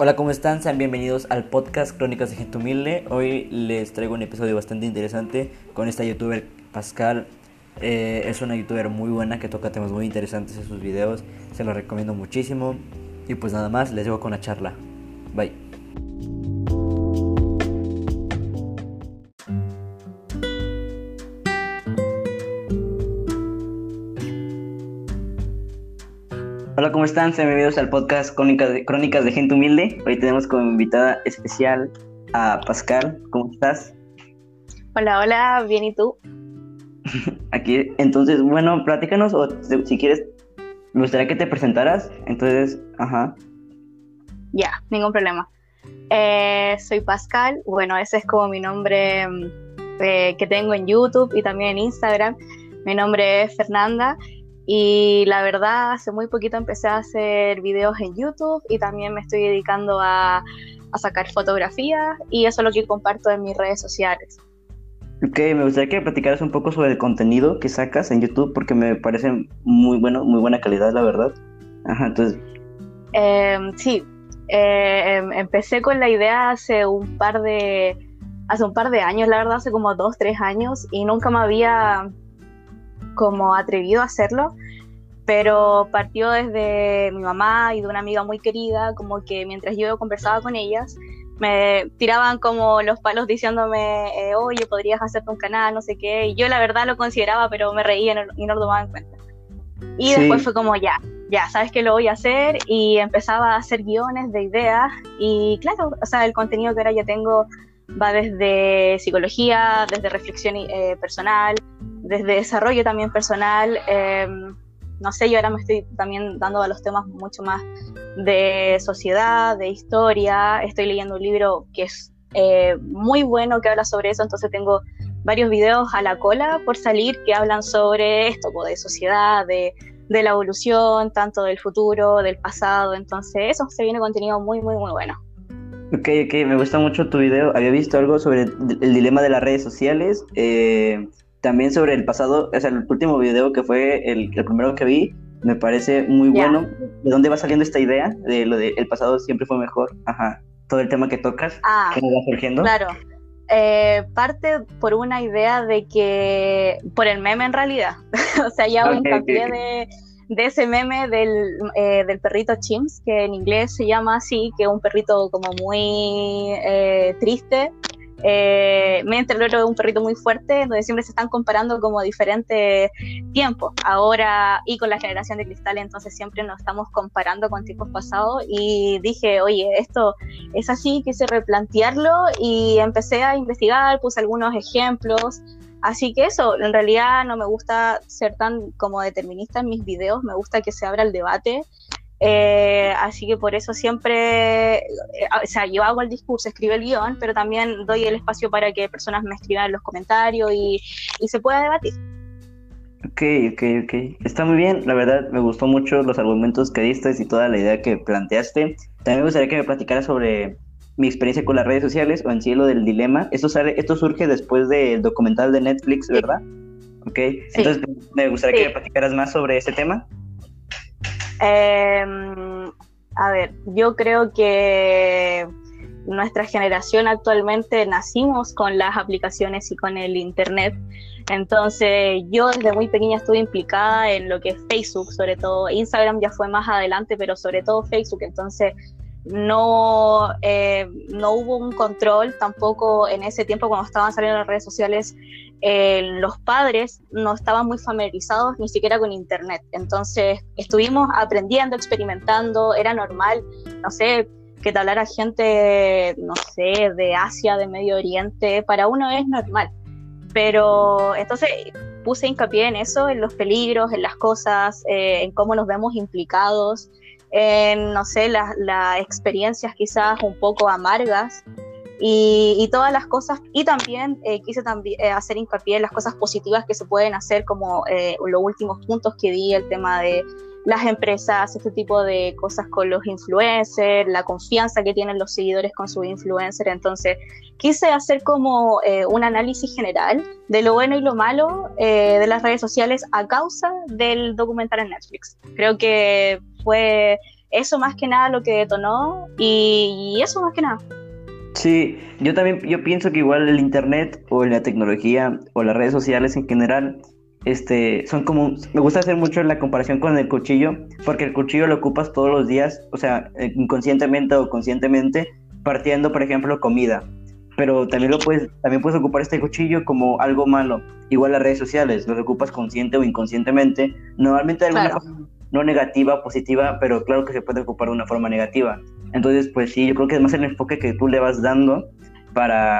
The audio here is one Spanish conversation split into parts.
Hola, ¿cómo están? Sean bienvenidos al podcast Crónicas de Gente Humilde. Hoy les traigo un episodio bastante interesante con esta youtuber Pascal. Eh, es una youtuber muy buena que toca temas muy interesantes en sus videos. Se lo recomiendo muchísimo. Y pues nada más, les dejo con la charla. Bye. ¿Cómo están? Sean bienvenidos al podcast Crónicas de, Crónicas de Gente Humilde. Hoy tenemos como invitada especial a Pascal. ¿Cómo estás? Hola, hola, bien, ¿y tú? Aquí, entonces, bueno, platícanos o si quieres, me gustaría que te presentaras. Entonces, ajá. Ya, ningún problema. Eh, soy Pascal, bueno, ese es como mi nombre mm, eh, que tengo en YouTube y también en Instagram. Mi nombre es Fernanda y la verdad, hace muy poquito empecé a hacer videos en YouTube y también me estoy dedicando a, sacar fotografías y eso es lo que comparto en mis redes sociales. Ok, me gustaría que platicaras un poco sobre el contenido que sacas en YouTube porque me parece muy bueno, muy buena calidad, la verdad. Ajá, entonces. Em, sí, eh, em, empecé con la idea hace un par de, hace un par de años, la verdad, hace como dos, tres años y nunca me había como atrevido a hacerlo, pero partió desde mi mamá y de una amiga muy querida, como que mientras yo conversaba con ellas, me tiraban como los palos diciéndome, eh, oye, podrías hacerte un canal, no sé qué, y yo la verdad lo consideraba, pero me reía y no, lo tomaba en cuenta. Y después fue como, ya, ya, sabes que lo voy a hacer, y empezaba a hacer guiones de ideas, y claro, o sea, el contenido que ahora ya tengo va desde psicología, desde reflexión eh, personal, desde desarrollo también personal. Em, no sé, yo ahora me estoy también dando a los temas mucho más de sociedad, de historia. Estoy leyendo un libro que es eh, muy bueno que habla sobre eso, entonces tengo varios videos a la cola por salir que hablan sobre esto, de sociedad, de, de la evolución, tanto del futuro, del pasado. Entonces, eso se viene contenido muy, muy, muy bueno. Ok, ok, me gusta mucho tu video. Había visto algo sobre el dilema de las redes sociales. Eh, también sobre el pasado, o sea, el último video que fue el, primero que vi, me parece muy bueno. ¿De dónde va saliendo esta idea de lo de el pasado siempre fue mejor? Ajá. Todo el tema que tocas, ah, ¿cómo va surgiendo? Claro. Eh, parte por una idea de que, por el meme en realidad, o sea, ya okay, hincapié de de ese meme del, eh, del, perrito Chimps, que en inglés se llama así, que es un perrito como muy eh, triste. Eh, mientras el es un perrito muy fuerte, donde siempre se están comparando como diferentes tiempos. Ahora, y con la generación de cristal, entonces siempre nos estamos comparando con tiempos pasados. Y dije, oye, esto es así, quise replantearlo y empecé a investigar, puse algunos ejemplos. Así que eso, en realidad no me gusta ser tan como determinista en mis videos, me gusta que se abra el debate. Eh, así que por eso siempre, eh, o sea, yo hago el discurso, escribo el guion, pero también doy el espacio para que personas me escriban los comentarios y, y se pueda debatir. Ok, ok, ok. Está muy bien, la verdad me gustó mucho los argumentos que diste y toda la idea que planteaste. También me gustaría que me platicaras sobre mi experiencia con las redes sociales o en sí lo del dilema. Esto, sale, esto surge después del documental de Netflix, ¿verdad? Ok, entonces me gustaría que me platicaras más sobre ese tema. Em, a ver, yo creo que nuestra generación actualmente nacimos con las aplicaciones y con el Internet. Entonces yo desde muy pequeña estuve implicada en lo que es Facebook, sobre todo Instagram ya fue más adelante, pero sobre todo Facebook. Entonces no, eh, no hubo un control tampoco en ese tiempo cuando estaban saliendo las redes sociales. Eh, los padres no estaban muy familiarizados ni siquiera con Internet. Entonces estuvimos aprendiendo, experimentando, era normal, no sé, que te hablara gente, no sé, de Asia, de Medio Oriente, para uno es normal. Pero entonces puse hincapié en eso, en los peligros, en las cosas, eh, en cómo nos vemos implicados en, no sé, las experiencias quizás un poco amargas y, todas las cosas, y también eh, quise también eh, hacer hincapié en las cosas positivas que se pueden hacer, como eh, los últimos puntos que di, el tema de las empresas, este tipo de cosas con los influencers, la confianza que tienen los seguidores con su influencer. Entonces, quise hacer como un análisis general de lo bueno y lo malo de las redes sociales a causa del documental en Netflix. Creo que fue eso más que nada lo que detonó y, eso más que nada. Sí, yo también yo pienso que igual el internet o la tecnología o las redes sociales en general este, son como, me gusta hacer mucho la comparación con el cuchillo, porque el cuchillo lo ocupas todos los días, o sea, inconscientemente o conscientemente, partiendo, por ejemplo, comida. Pero también lo puedes, también puedes ocupar este cuchillo como algo malo. Igual las redes sociales, los ocupas consciente o inconscientemente. Normalmente de alguna forma no negativa, positiva, pero claro que se puede ocupar de una forma negativa. Entonces, pues sí, yo creo que es más el enfoque que tú le vas dando para,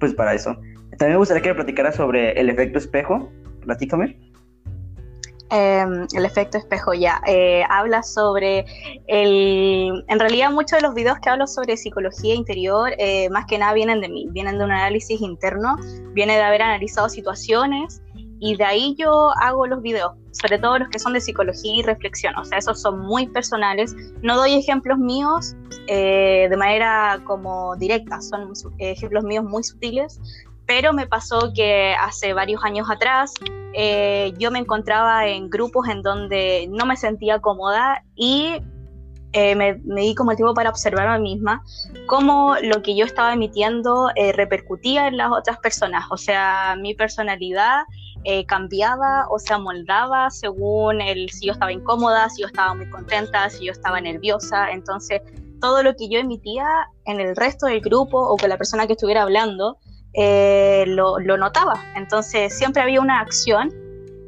pues para eso. También me gustaría que me platicaras sobre el efecto espejo. Platícame. Em, el efecto espejo ya. Eh, habla sobre el... En realidad muchos de los videos que hablo sobre psicología interior, eh, más que nada vienen de mí, vienen de un análisis interno, viene de haber analizado situaciones y de ahí yo hago los videos, sobre todo los que son de psicología y reflexión, o sea, esos son muy personales. No doy ejemplos míos eh, de manera como directa, son ejemplos míos muy sutiles, pero me pasó que hace varios años atrás eh, yo me encontraba en grupos en donde no me sentía cómoda y eh, me, di como el tiempo para observar a mí misma cómo lo que yo estaba emitiendo eh, repercutía en las otras personas, o sea, mi personalidad cambiaba o se amoldaba según si yo estaba incómoda, si yo estaba muy contenta, si yo estaba nerviosa, entonces todo lo que yo emitía en el resto del grupo o con la persona que estuviera hablando, eh, lo, notaba. Entonces siempre había una acción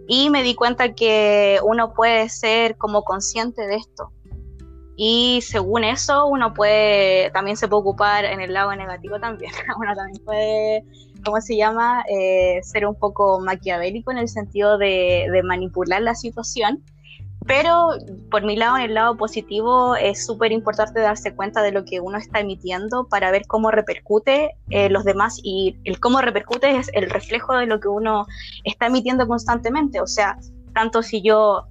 y me di cuenta que uno puede ser como consciente de esto. Y según eso, uno puede, también se puede ocupar en el lado negativo también. Uno también puede, ¿cómo se llama? Eh, ser un poco maquiavélico en el sentido de, de manipular la situación pero por mi lado, en el lado positivo, es súper importante darse cuenta de lo que uno está emitiendo para ver cómo repercute eh, los demás y el cómo repercute es el reflejo de lo que uno está emitiendo constantemente. O sea, tanto si yo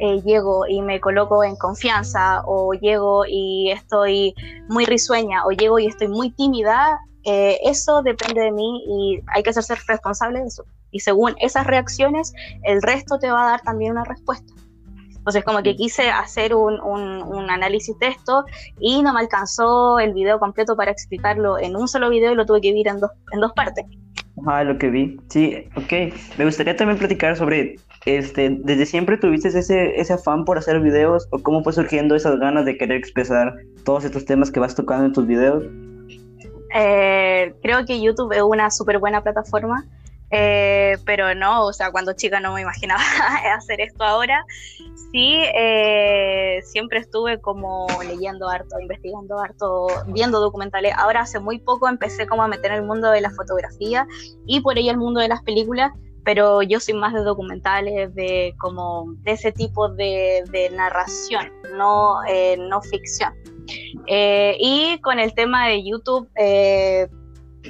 eh, llego y me coloco en confianza o llego y estoy muy risueña o llego y estoy muy tímida, eh, eso depende de mí y hay que hacerse responsable de eso. Y según esas reacciones, el resto te va a dar también una respuesta. Entonces como que quise hacer un, un, análisis de esto y no me alcanzó el video completo para explicarlo en un solo video y lo tuve que dividir en dos, en dos partes. Ah, lo que vi. Sí, ok. Me gustaría también platicar sobre, este, ¿desde siempre tuviste ese, ese afán por hacer videos o cómo fue surgiendo esas ganas de querer expresar todos estos temas que vas tocando en tus videos? Eh, creo que YouTube es una súper buena plataforma eh, pero no, o sea, cuando chica no me imaginaba hacer esto ahora. Sí, eh, siempre estuve como leyendo harto, investigando harto, viendo documentales. Ahora hace muy poco empecé como a meter el mundo de la fotografía y por ahí el mundo de las películas, pero yo soy más de documentales, de como de ese tipo de, narración, no, eh, no ficción. y con el tema de YouTube,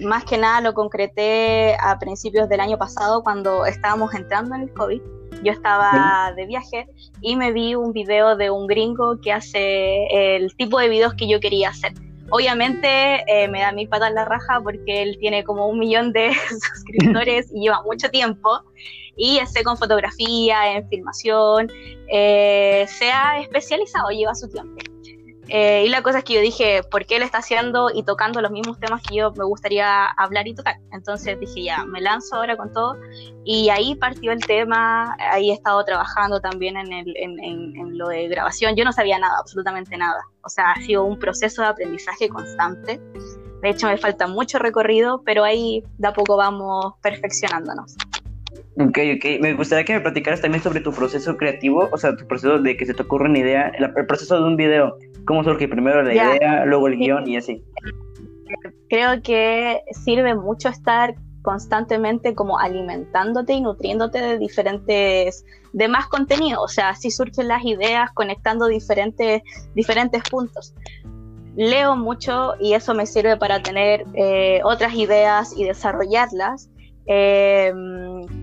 más que nada lo concreté a principios del año pasado cuando estábamos entrando en el COVID. Yo estaba de viaje y me vi un video de un gringo que hace el tipo de videos que yo quería hacer. Obviamente eh, me da mi pata en la raja porque él tiene como un millón de suscriptores y lleva mucho tiempo y esté con fotografía, en filmación, eh, se ha especializado, lleva su tiempo. Eh, y la cosa es que yo dije, ¿por qué él está haciendo y tocando los mismos temas que yo me gustaría hablar y tocar? Entonces dije, ya, me lanzo ahora con todo. Y ahí partió el tema, ahí he estado trabajando también en, el, en, en, lo de grabación. Yo no sabía nada, absolutamente nada. O sea, ha sido un proceso de aprendizaje constante. De hecho, me falta mucho recorrido, pero ahí de a poco vamos perfeccionándonos. Ok, ok. Me gustaría que me platicaras también sobre tu proceso creativo, o sea, tu proceso de que se te ocurra una idea, el proceso de un video. ¿Cómo surge primero la idea, luego el guion y así? Creo que sirve mucho estar constantemente como alimentándote y nutriéndote de diferentes, de más contenido, o sea, así surgen las ideas conectando diferentes, diferentes puntos. Leo mucho y eso me sirve para tener eh, otras ideas y desarrollarlas eh,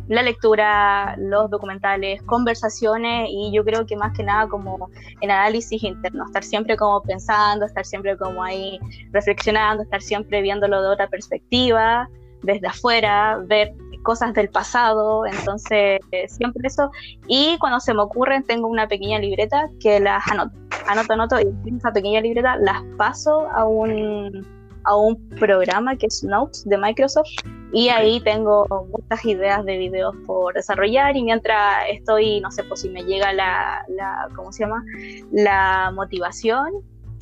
la lectura, los documentales, conversaciones y yo creo que más que nada como el análisis interno, estar siempre como pensando, estar siempre como ahí reflexionando, estar siempre viéndolo de otra perspectiva, desde afuera, ver cosas del pasado, entonces siempre eso. Y cuando se me ocurren tengo una pequeña libreta que las anoto. anoto, anoto y esa pequeña libreta las paso a un, a un programa que es Notes de Microsoft y ahí tengo muchas ideas de videos por desarrollar y mientras estoy, no sé, pues si me llega la, la ¿cómo se llama? La motivación,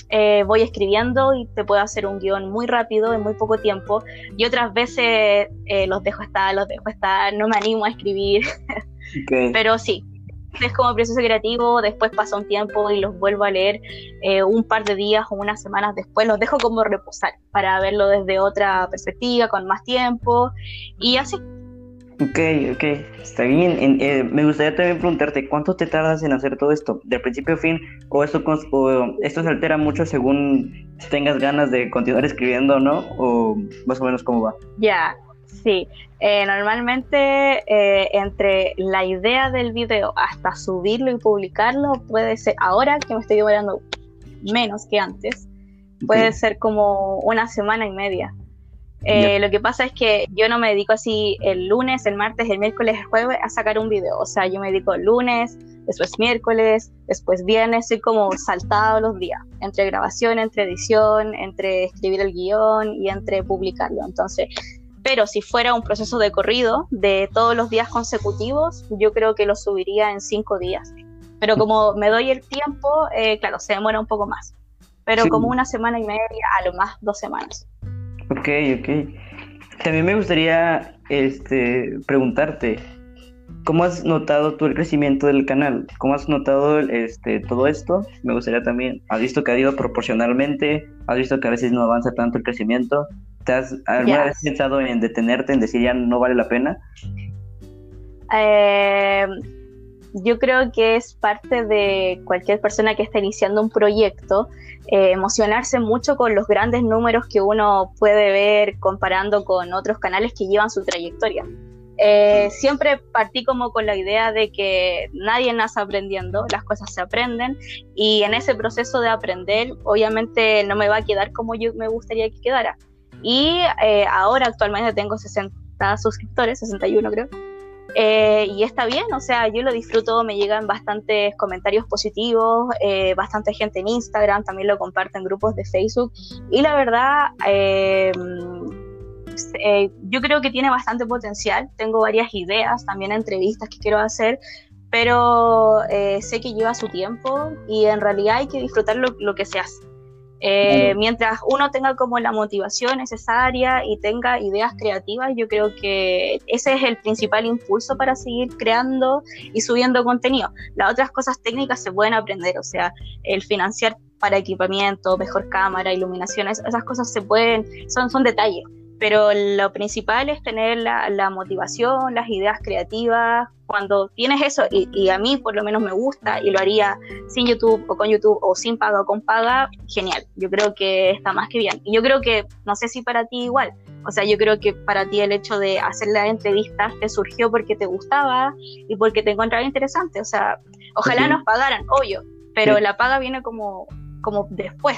eh, voy escribiendo y te puedo hacer un guion muy rápido en muy poco tiempo. Y otras veces eh, los dejo estar, los dejo estar, no me animo a escribir, pero sí, es como proceso creativo, después pasa un tiempo y los vuelvo a leer eh, un par de días o unas semanas después, los dejo como reposar para verlo desde otra perspectiva, con más tiempo y así. Ok, ok, está bien. Eh, me gustaría también preguntarte, ¿cuánto te tardas en hacer todo esto? ¿De principio a fin? ¿O esto, o esto se altera mucho según tengas ganas de continuar escribiendo no? ¿O más o menos cómo va? Ya, Sí, eh, normalmente eh, entre la idea del video hasta subirlo y publicarlo puede ser, ahora que me estoy demorando menos que antes, puede ser como una semana y media. Eh, lo que pasa es que yo no me dedico así el lunes, el martes, el miércoles, el jueves a sacar un video. O sea, yo me dedico el lunes, después miércoles, después viernes, soy como saltado los días, entre grabación, entre edición, entre escribir el guion y entre publicarlo. Entonces, pero si fuera un proceso de corrido de todos los días consecutivos, yo creo que lo subiría en cinco días. Pero como me doy el tiempo, eh, claro, se demora un poco más. Pero como una semana y media, a lo más dos semanas. Ok, ok. También me gustaría este, preguntarte, ¿cómo has notado tú el crecimiento del canal? ¿Cómo has notado este, todo esto? Me gustaría también, ¿has visto que ha ido proporcionalmente? ¿Has visto que a veces no avanza tanto el crecimiento? Has alguna vez pensado en detenerte, en decir ya no vale la pena? Eh, yo creo que es parte de cualquier persona que está iniciando un proyecto, eh, emocionarse mucho con los grandes números que uno puede ver comparando con otros canales que llevan su trayectoria. Eh, siempre partí como con la idea de que nadie nace aprendiendo, las cosas se aprenden y en ese proceso de aprender obviamente no me va a quedar como yo me gustaría que quedara. Y eh, ahora actualmente tengo 60 suscriptores, 61 creo. Eh, y está bien, o sea, yo lo disfruto, me llegan bastantes comentarios positivos, eh, bastante gente en Instagram, también lo comparto en grupos de Facebook. Y la verdad, yo creo que tiene bastante potencial. Tengo varias ideas, también entrevistas que quiero hacer, pero sé que lleva su tiempo y en realidad hay que disfrutar lo que se hace. Eh, mientras uno tenga como la motivación necesaria y tenga ideas creativas, yo creo que ese es el principal impulso para seguir creando y subiendo contenido. Las otras cosas técnicas se pueden aprender, o sea, el financiar para equipamiento, mejor cámara, iluminación, esas cosas se pueden, son, son detalles pero lo principal es tener la, motivación, las ideas creativas. Cuando tienes eso, y, a mí por lo menos me gusta, y lo haría sin YouTube o con YouTube, o sin paga o con paga, genial. Yo creo que está más que bien. Y yo creo que, no sé si para ti igual, o sea, yo creo que para ti el hecho de hacer la entrevista te surgió porque te gustaba y porque te encontraba interesante. O sea, ojalá nos pagaran, obvio, pero la paga viene como, como después.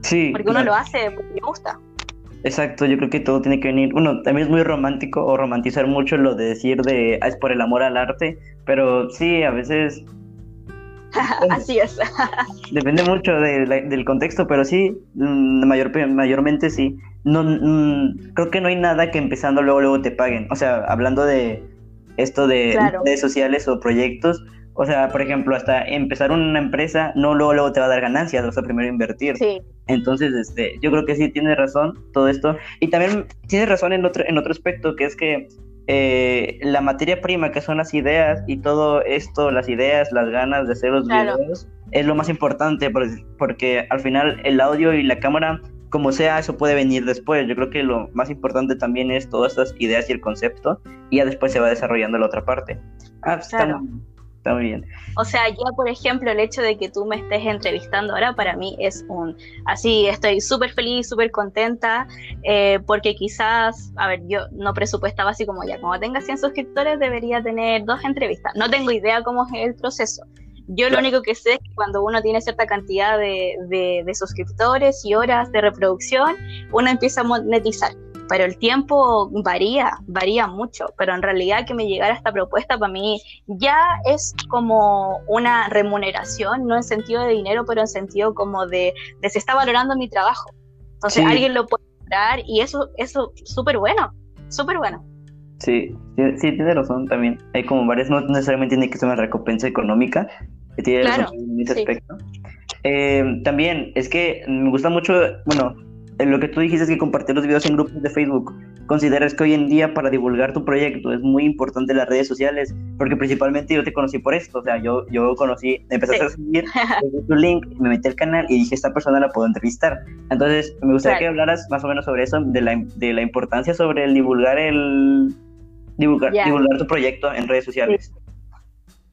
Sí. Porque uno lo hace porque le gusta. Exacto, yo creo que todo tiene que venir. Uno, también es muy romántico o romantizar mucho lo de decir de ah, es por el amor al arte, pero sí, a veces. Así es. depende mucho del contexto, pero sí, mm, mayor, mayormente sí. No, mm, creo que no hay nada que empezando luego luego te paguen. O sea, hablando de esto de redes sociales o proyectos, o sea, por ejemplo, hasta empezar una empresa, no luego, luego te va a dar ganancias, vas a primero invertir. Sí. Entonces, este, yo creo que sí tiene razón todo esto. Y también tiene razón en otro, en otro aspecto, que es que eh, la materia prima, que son las ideas y todo esto, las ideas, las ganas de hacer los videos, es lo más importante, porque al final el audio y la cámara, como sea, eso puede venir después. Yo creo que lo más importante también es todas estas ideas y el concepto, y ya después se va desarrollando la otra parte. Ah, pues claro muy bien. O sea, ya por ejemplo, el hecho de que tú me estés entrevistando ahora para mí es un... Así, estoy súper feliz, súper contenta, eh, porque quizás, a ver, yo no presupuestaba así como ya, como tenga 100 suscriptores debería tener dos entrevistas. No tengo idea cómo es el proceso. Yo lo único que sé es que cuando uno tiene cierta cantidad de, de, de suscriptores y horas de reproducción, uno empieza a monetizar pero el tiempo varía, varía mucho, pero en realidad que me llegara esta propuesta para mí ya es como una remuneración, no en sentido de dinero, pero en sentido como de, de se está valorando mi trabajo. Entonces alguien lo puede dar y eso eso súper bueno, súper bueno. Sí, sí, tiene razón también. Hay como varias, no necesariamente tiene que ser una recompensa económica, tiene razón en ese aspecto. Eh, también es que me gusta mucho, bueno, lo que tú dijiste es que compartir los videos en grupos de Facebook. ¿Consideras que hoy en día para divulgar tu proyecto es muy importante las redes sociales? Porque principalmente yo te conocí por esto, o sea, yo, yo conocí, empezaste a seguir, tu link, me metí al canal y dije, esta persona la puedo entrevistar. Entonces, me gustaría que hablaras más o menos sobre eso, de la, de la importancia sobre el divulgar el divulgar, divulgar tu proyecto en redes sociales.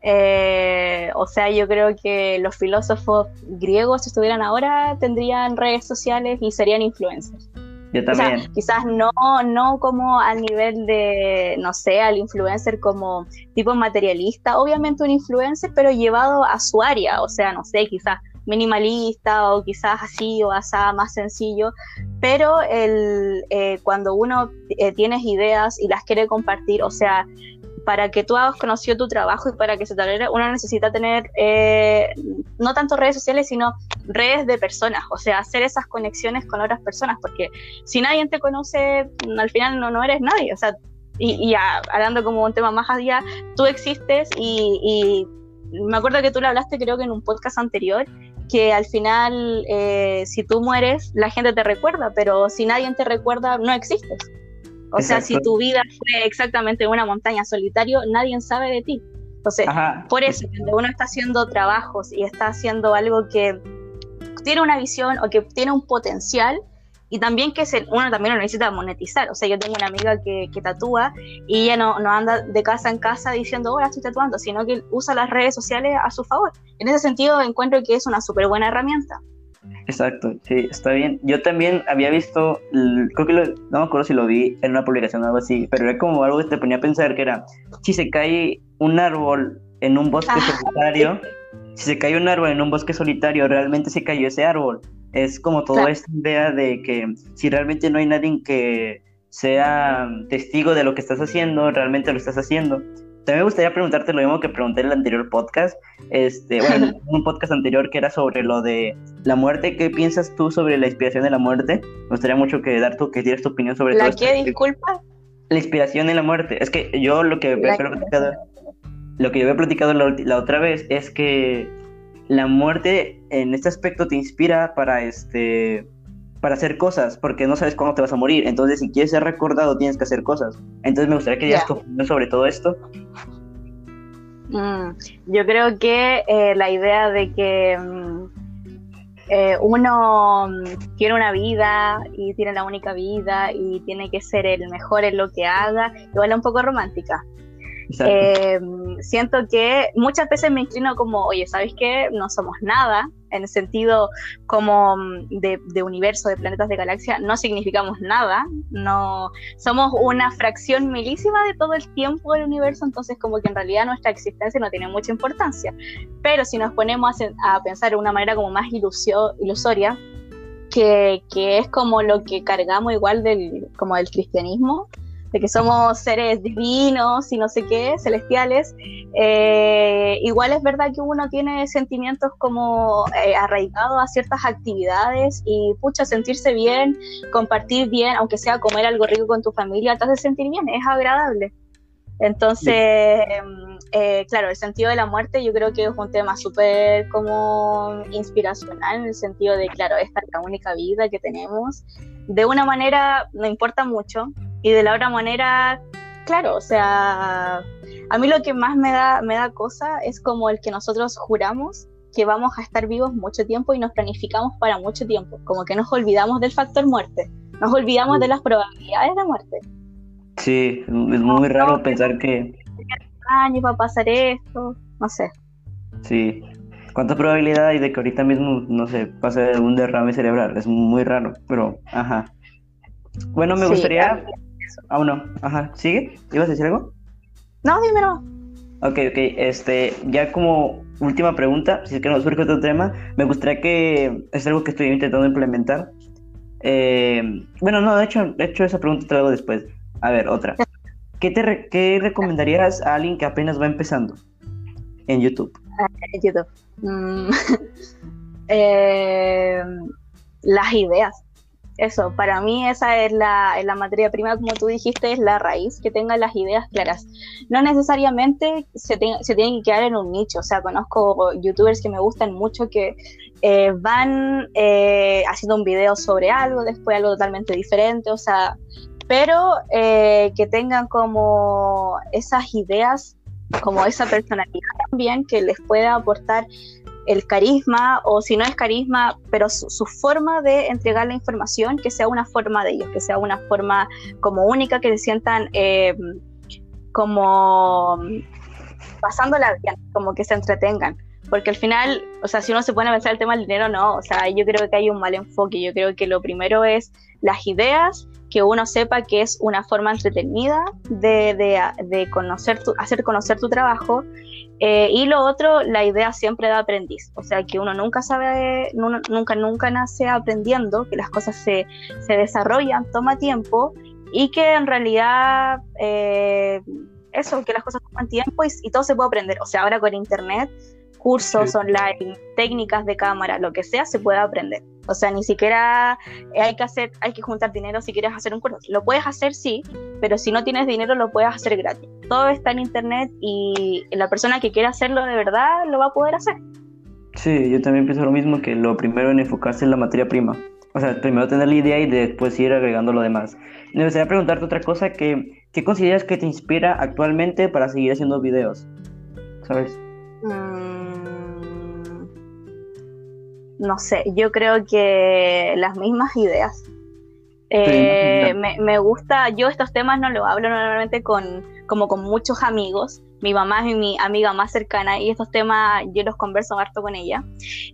Eh, o sea, yo creo que los filósofos griegos, si estuvieran ahora, tendrían redes sociales y serían influencers. Yo también. quizás no, no como al nivel de, no sé, al influencer como tipo materialista, obviamente un influencer, pero llevado a su área, o sea, no sé, quizás minimalista o quizás así o asá, más sencillo, pero el, eh, cuando uno eh, tiene ideas y las quiere compartir, o sea, para que tú hagas conocido tu trabajo y para que se tolere, uno necesita tener eh, no tanto redes sociales, sino redes de personas, o sea, hacer esas conexiones con otras personas, porque si nadie te conoce, al final no, no eres nadie, o sea, y, hablando como un tema más allá, tú existes y, me acuerdo que tú lo hablaste creo que en un podcast anterior, que al final eh, si tú mueres, la gente te recuerda, pero si nadie te recuerda, no existes. O sea, si tu vida fue exactamente una montaña solitario, nadie sabe de ti. Entonces, por eso, cuando uno está haciendo trabajos y está haciendo algo que tiene una visión o que tiene un potencial, y también que se, uno también lo necesita monetizar. O sea, yo tengo una amiga que, que tatúa y ella no, no, anda de casa en casa diciendo, hola, estoy tatuando, sino que usa las redes sociales a su favor. En ese sentido, encuentro que es una súper buena herramienta. Exacto, sí, está bien. Yo también había visto, creo que no me acuerdo si lo vi en una publicación o algo así, pero era como algo que te ponía a pensar que era, si se cae un árbol en un bosque solitario, si se cae un árbol en un bosque solitario, realmente se cayó ese árbol. Es como toda esta idea de que si realmente no hay nadie que sea testigo de lo que estás haciendo, realmente lo estás haciendo. También me gustaría preguntarte lo mismo que pregunté en el anterior podcast, este, bueno, un podcast anterior que era sobre lo de la muerte. ¿Qué piensas tú sobre la inspiración de la muerte? Me gustaría mucho que dar tu, que dieras tu opinión sobre ¿La qué, disculpa? La inspiración de la muerte. Es que yo lo que había platicado, lo que yo había platicado la, la otra vez es que la muerte en este aspecto te inspira para este para hacer cosas, porque no sabes cuándo te vas a morir. Entonces, si quieres ser recordado, tienes que hacer cosas. Entonces, me gustaría que digas tu opinión sobre todo esto. Mm, yo creo que eh, la idea de que mm, eh, uno mm, tiene una vida y tiene la única vida y tiene que ser el mejor en lo que haga, igual es un poco romántica. Eh, siento que muchas veces me inclino como, oye, ¿sabes qué? No somos nada, en el sentido como mm, de, universo, de planetas, de galaxia, no significamos nada, no somos una fracción milísima de todo el tiempo del universo, entonces como que en realidad nuestra existencia no tiene mucha importancia. Pero si nos ponemos a, pensar de una manera como más ilusoria, que, que, es como lo que cargamos igual del, como del cristianismo, de que somos seres divinos y no sé qué, celestiales, eh, igual es verdad que uno tiene sentimientos como eh, arraigados a ciertas actividades y pucha, sentirse bien, compartir bien, aunque sea comer algo rico con tu familia, te hace sentir bien, es agradable. Entonces, eh, claro, el sentido de la muerte yo creo que es un tema súper como inspiracional en el sentido de, claro, esta es la única vida que tenemos. De una manera no importa mucho, y de la otra manera, claro, o sea, a mí lo que más me da, me da cosa es como el que nosotros juramos que vamos a estar vivos mucho tiempo y nos planificamos para mucho tiempo, como que nos olvidamos del factor muerte, nos olvidamos de las probabilidades de muerte. Sí, es muy raro pensar que... Año va a pasar esto, no sé. Sí, ¿cuánta probabilidad hay de que ahorita mismo, no sé, pase un derrame cerebral? Es muy raro, pero, ajá. Bueno, me gustaría... Ah, no. Ajá. ¿Sigue? ¿Ibas a decir algo? No, dímelo. Ok, ok. Este, ya como última pregunta, si es que nos surge otro tema, me gustaría que es algo que estoy intentando implementar. Eh, bueno, no, de hecho, de hecho esa pregunta te la hago después. A ver, otra. ¿Qué, te ¿Qué recomendarías a alguien que apenas va empezando en YouTube? Ah, en YouTube. Mm, eh, las ideas. Eso, para mí esa es la, la, materia prima, como tú dijiste, es la raíz, que tenga las ideas claras. No necesariamente se, se tienen que quedar en un nicho, o sea, conozco youtubers que me gustan mucho que eh, van eh, haciendo un video sobre algo, después algo totalmente diferente, o sea, pero eh, que tengan como esas ideas, como esa personalidad también que les pueda aportar el carisma o si no es carisma, pero su, forma de entregar la información, que sea una forma de ellos, que sea una forma como única, que se sientan eh, como pasándola bien, como que se entretengan. Porque al final, o sea, si uno se pone a pensar el tema del dinero, no, o sea, yo creo que hay un mal enfoque, yo creo que lo primero es las ideas, que uno sepa que es una forma entretenida de, de, de conocer tu, hacer conocer tu trabajo eh, y lo otro, la idea siempre de aprendiz, o sea que uno nunca sabe, nunca, nunca nace aprendiendo, que las cosas se, se desarrollan, toma tiempo y que en realidad eh, eso, que las cosas toman tiempo y, y, todo se puede aprender. O sea, ahora con internet cursos online, técnicas de cámara, lo que sea, se puede aprender. O sea, ni siquiera hay que hacer, hay que juntar dinero si quieres hacer un curso. Lo puedes hacer, sí, pero si no tienes dinero lo puedes hacer gratis. Todo está en internet y la persona que quiera hacerlo de verdad lo va a poder hacer. Sí, yo también pienso lo mismo, que lo primero en enfocarse en la materia prima. O sea, primero tener la idea y después ir agregando lo demás. Me gustaría preguntarte otra cosa, que, ¿qué consideras que te inspira actualmente para seguir haciendo videos? ¿Sabes? Mm, no sé, yo creo que las mismas ideas. Eh, me, gusta, yo estos temas no los hablo normalmente con, como con muchos amigos. Mi mamá es mi amiga más cercana y estos temas yo los converso harto con ella.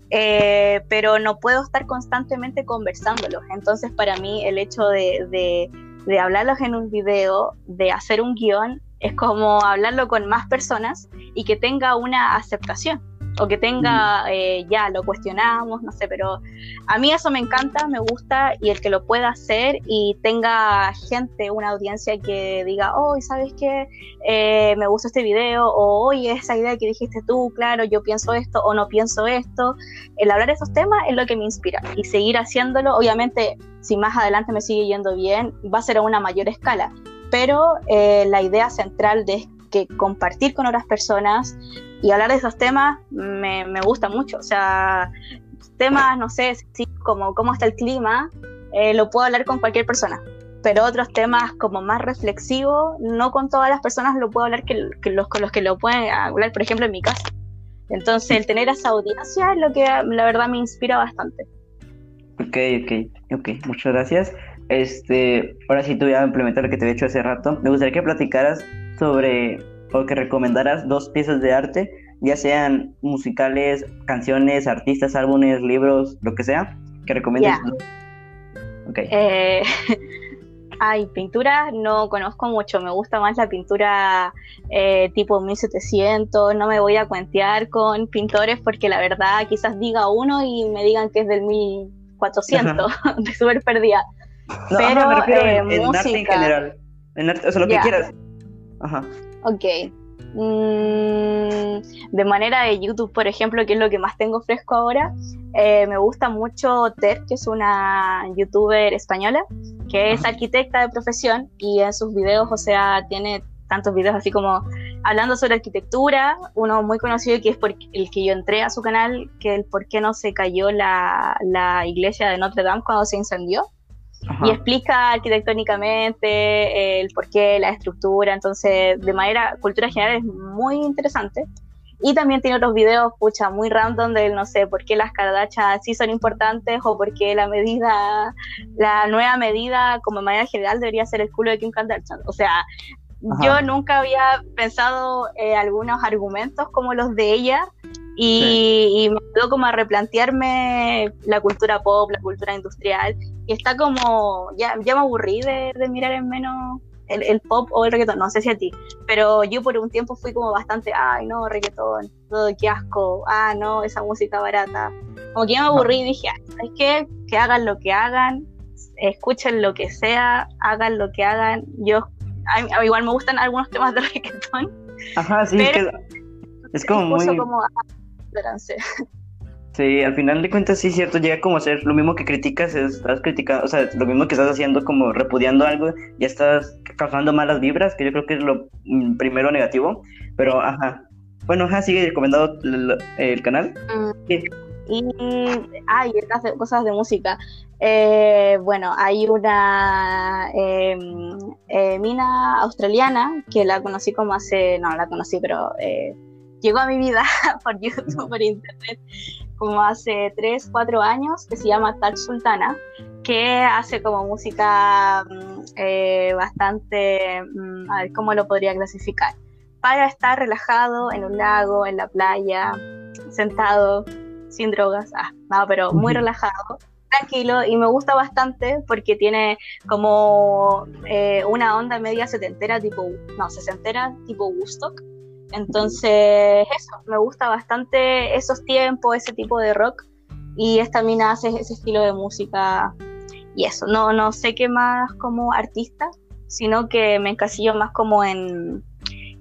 Eh, pero no puedo estar constantemente conversándolos. Entonces, para mí, el hecho de, de, de hablarlos en un video, de hacer un guion, es como hablarlo con más personas y que tenga una aceptación o que tenga, eh, ya lo cuestionamos, no sé, pero a mí eso me encanta, me gusta y el que lo pueda hacer y tenga gente, una audiencia que diga, oh, ¿sabes qué? Eh, me gusta este video o oye, esa idea que dijiste tú, claro, yo pienso esto o no pienso esto. El hablar de esos temas es lo que me inspira y seguir haciéndolo, obviamente, si más adelante me sigue yendo bien, va a ser a una mayor escala pero eh, la idea central de que compartir con otras personas y hablar de esos temas me, gusta mucho. O sea, temas, no sé, como cómo está el clima, eh, lo puedo hablar con cualquier persona. Pero otros temas como más reflexivos, no con todas las personas lo puedo hablar que, los con los que lo pueden hablar, por ejemplo, en mi casa. Entonces, el tener esa audiencia es lo que la verdad me inspira bastante. Ok, ok, ok, muchas gracias. Este, ahora sí, tú voy a implementar lo que te he hecho hace rato. Me gustaría que platicaras sobre o que recomendaras dos piezas de arte, ya sean musicales, canciones, artistas, álbumes, libros, lo que sea, que recomiendes. Okay. Eh, ay, pintura no conozco mucho, me gusta más la pintura eh, tipo 1700, no me voy a cuentear con pintores porque la verdad quizás diga uno y me digan que es del 1400, de súper perdida. No, pero me refiero en, eh, arte en general. En arte, o sea, lo que quieras. Ajá. Ok. Mm, de manera de YouTube, por ejemplo, que es lo que más tengo fresco ahora, eh, me gusta mucho Ter, que es una youtuber española, que es arquitecta de profesión y en sus videos, o sea, tiene tantos videos así como hablando sobre arquitectura, uno muy conocido que es por el que yo entré a su canal, que el por qué no se cayó la, la iglesia de Notre Dame cuando se incendió y explica arquitectónicamente el porqué, la estructura, entonces de manera cultura general es muy interesante. Y también tiene otros videos, pucha, muy random de, no sé, por qué las Kardashian sí son importantes o por qué la medida, la nueva medida como manera general debería ser el culo de Kim Kardashian. O sea, yo nunca había pensado eh, algunos argumentos como los de ella y, me ayudó como a replantearme la cultura pop, la cultura industrial. Y está como, ya, ya me aburrí de, mirar en menos el, pop o el reggaetón, no sé si a ti, pero yo por un tiempo fui como bastante, ay no, reggaetón, todo qué asco, ah no, esa música barata. Como que ya me aburrí y dije, es que que hagan lo que hagan, escuchen lo que sea, hagan lo que hagan. Yo, igual me gustan algunos temas de reggaetón. Ajá, sí, es como muy... Como, Sí, al final de cuentas sí es cierto, llega como a ser lo mismo que criticas, estás criticando, o sea, lo mismo que estás haciendo como repudiando algo, ya estás causando malas vibras, que yo creo que es lo mm, primero negativo, pero ajá. Bueno, ajá, sigue recomendado el, canal. Mm. Y, hay estas cosas de música. Eh, bueno, hay una em, eh, mina australiana que la conocí como hace, no la conocí, pero eh, llegó a mi vida por YouTube, por internet, como hace 3, 4 años, que se llama Touch Sultana, que hace como música mm, eh, bastante, mm, a ver, ¿cómo lo podría clasificar? Para estar relajado en un lago, en la playa, sentado, sin drogas, ah, no, pero muy relajado, tranquilo y me gusta bastante porque tiene como eh, una onda media setentera tipo, no, sesentera tipo Woodstock entonces, eso, me gusta bastante esos tiempos, ese tipo de rock. Y esta mina hace ese estilo de música y eso. No, no sé qué más como artista, sino que me encasillo más como en,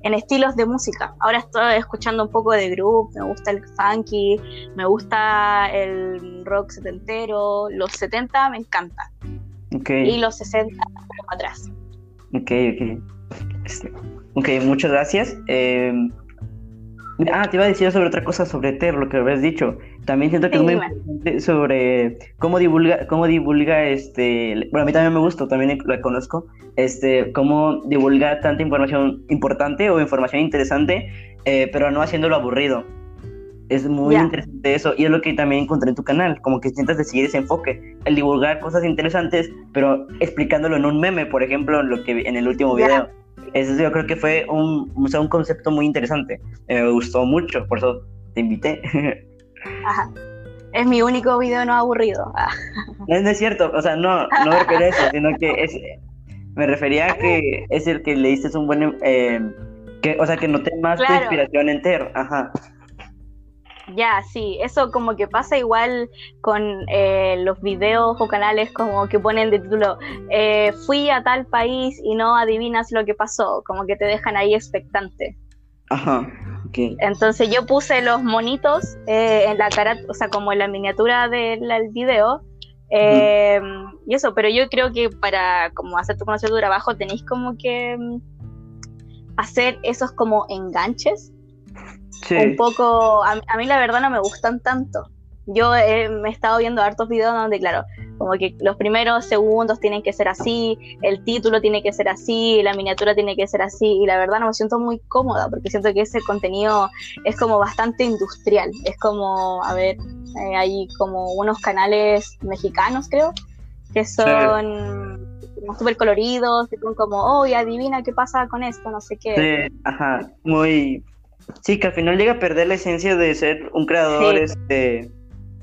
en estilos de música. Ahora estoy escuchando un poco de group, me gusta el funky, me gusta el rock setentero, los 70 me encanta. Okay. Y los 60 pero atrás. Ok, ok. Ok, muchas gracias. Eh, ah, te iba a decir sobre otra cosa sobre Ter, lo que habías dicho. También siento que es muy importante sobre cómo divulga, cómo divulga este, bueno, a mí también me gusta, también la conozco, este, cómo divulga tanta información importante o información interesante, eh, pero no haciéndolo aburrido. Es muy interesante eso y es lo que también encontré en tu canal, como que intentas de seguir ese enfoque, el divulgar cosas interesantes, pero explicándolo en un meme, por ejemplo, lo que en el último video. Eso yo creo que fue un, un concepto muy interesante. Eh, me gustó mucho, por eso te invité. Ajá. Es mi único video no aburrido. Ah. No, es cierto, o sea, no, no me refería a eso, sino que es, me refería a que es el que le diste un buen, eh, que, o sea, que noté más tu inspiración entero. Ajá. Ya, sí, eso como que pasa igual con eh, los videos o canales como que ponen de título, eh, fui a tal país y no adivinas lo que pasó, como que te dejan ahí expectante. Ajá, ok. Entonces yo puse los monitos eh, en la cara, o sea, como en la miniatura del, video, y eso, pero yo creo que para como hacer tu conocer tu trabajo tenéis como que mm, hacer esos como enganches un poco, a, mí la verdad no me gustan tanto. Yo me he estado viendo hartos videos donde, claro, como que los primeros segundos tienen que ser así, el título tiene que ser así, la miniatura tiene que ser así, y la verdad no me siento muy cómoda porque siento que ese contenido es como bastante industrial. Es como, a ver, eh, hay como unos canales mexicanos, creo, que son súper coloridos, que son como, oh, adivina qué pasa con esto, no sé qué. Sí, ajá, muy Sí, que al final llega a perder la esencia de ser un creador este,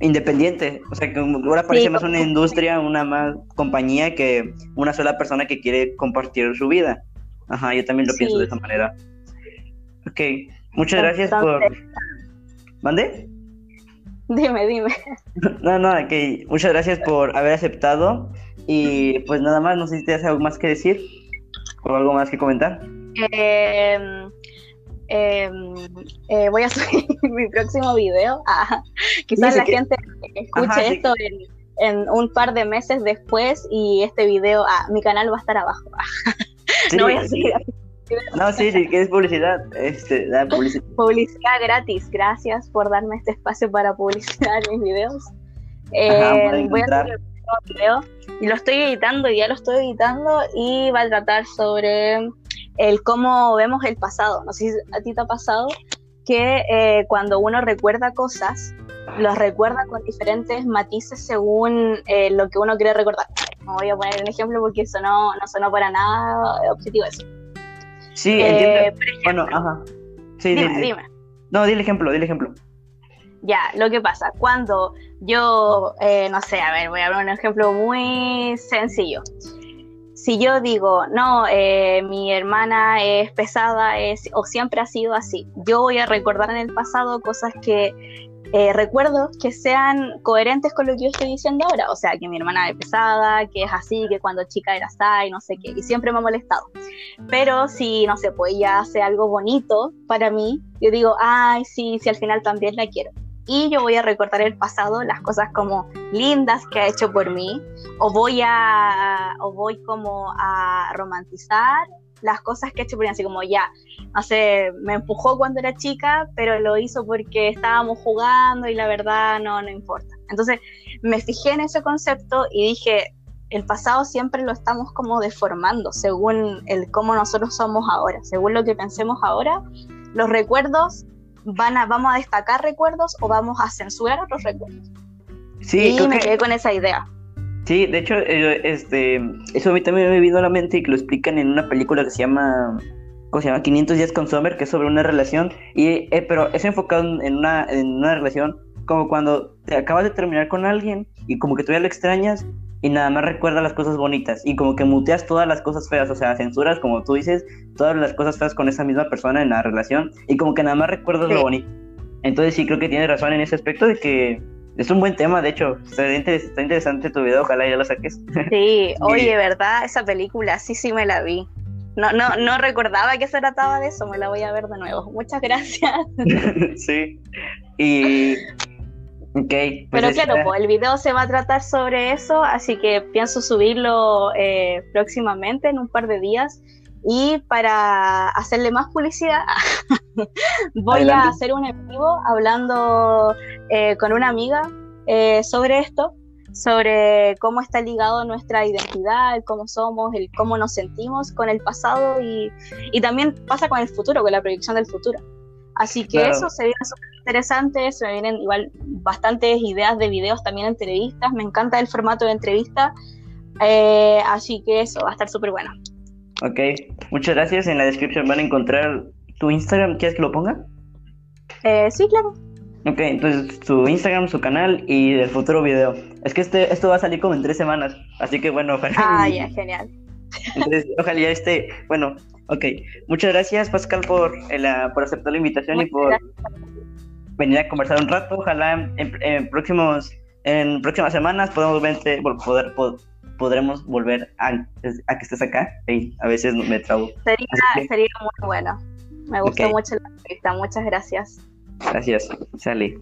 independiente. O sea, que ahora parece más una industria, una más compañía que una sola persona que quiere compartir su vida. Ajá, yo también lo pienso de esa manera. Ok, muchas gracias por... ¿Mande? Dime, dime. No, no, ok, muchas gracias por haber aceptado. Y pues nada más, no sé si tienes algo más que decir o algo más que comentar. Eh, Em, eh, voy a subir mi próximo video. Ah, quizás la gente escuche esto en, un par de meses después y este video, ah, mi canal va a estar abajo. no voy a seguir. No, sí, sí, que es publicidad. Este, publicidad. publicidad gratis. Gracias por darme este espacio para publicitar mis videos. Eh, voy a subir el video y lo estoy editando, ya lo estoy editando y va a tratar sobre el cómo vemos el pasado. No sé si a ti te ha pasado que eh, cuando uno recuerda cosas, los recuerda con diferentes matices según eh, lo que uno quiere recordar. No voy a poner un ejemplo porque eso no, sonó para nada objetivo eso. Sí, eh, bueno, ajá. Sí, dime, dime. No, dile ejemplo, dile ejemplo. Ya, lo que pasa, cuando yo, no sé, a ver, voy a dar un ejemplo muy sencillo si yo digo, no, eh, mi hermana es pesada es, o siempre ha sido así, yo voy a recordar en el pasado cosas que eh, recuerdos que sean coherentes con lo que yo estoy diciendo ahora. O sea, que mi hermana es pesada, que es así, que cuando chica era así, no sé qué, y siempre me ha molestado. Pero si, no sé, pues ella hace algo bonito para mí, yo digo, ay, sí, sí, al final también la quiero. Y yo voy a recordar el pasado, las cosas como lindas que ha hecho por mí, o voy a, o voy como a romantizar las cosas que ha hecho por mí, así como ya, no sé, me empujó cuando era chica, pero lo hizo porque estábamos jugando y la verdad no, no importa. Entonces me fijé en ese concepto y dije, el pasado siempre lo estamos como deformando según el cómo nosotros somos ahora, según lo que pensemos ahora, los recuerdos van a, vamos a destacar recuerdos o vamos a censurar otros recuerdos. Sí, y me quedé con esa idea. Sí, de hecho, eh, este, eso a mí también me vino a la mente y que lo explican en una película que se llama, ¿cómo se llama? 500 días con Summer, que es sobre una relación, y, eh, pero es enfocado en una, en una relación como cuando te acabas de terminar con alguien y como que todavía lo extrañas y nada más recuerda las cosas bonitas y como que muteas todas las cosas feas, o sea, censuras, como tú dices, todas las cosas feas con esa misma persona en la relación y como que nada más recuerdas lo bonito. Entonces sí creo que tienes razón en ese aspecto de que es un buen tema, de hecho. Está, interesante tu video, ojalá ya lo saques. Sí, oye, ¿verdad? Esa película, sí, sí me la vi. No, no, no recordaba que se trataba de eso, me la voy a ver de nuevo. Muchas gracias. sí. Y. Ok. Pues Pero claro, pues, el video se va a tratar sobre eso, así que pienso subirlo eh, próximamente, en un par de días. Y para hacerle más publicidad, voy a hacer un en vivo hablando eh, con una amiga eh, sobre esto, sobre cómo está ligado nuestra identidad, cómo somos, el cómo nos sentimos con el pasado y, y también pasa con el futuro, con la proyección del futuro. Así que eso se viene interesante, se me vienen igual bastantes ideas de videos, también entrevistas, me encanta el formato de entrevista, eh, así que eso va a estar súper bueno. Ok, muchas gracias. En la descripción van a encontrar tu Instagram. ¿Quieres que lo ponga? Eh, sí, claro. Ok, entonces su Instagram, su canal y el futuro video. Es que este, esto va a salir como en tres semanas, así que bueno, ojalá. Ah, ya, genial. Entonces, ojalá ya esté. Bueno, ok. Muchas gracias, Pascal, por, por aceptar la invitación y por venir a conversar un rato. Ojalá en, próximos en próximas semanas podamos verte, poder, poder podremos volver a, a que estés acá. y a veces me trabo. Sería, sería muy bueno. Me gustó mucho la entrevista. Muchas gracias. Gracias, Sally.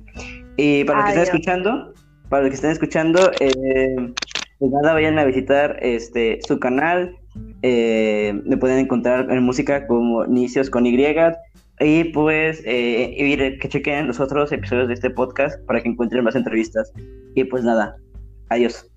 Y para los que estén escuchando, para los que estén escuchando, eh, pues nada, vayan a visitar este su canal. Eh, me pueden encontrar en música como Nicios con Y. Y pues eh, que chequen los otros episodios de este podcast para que encuentren más entrevistas. Y pues nada, adiós.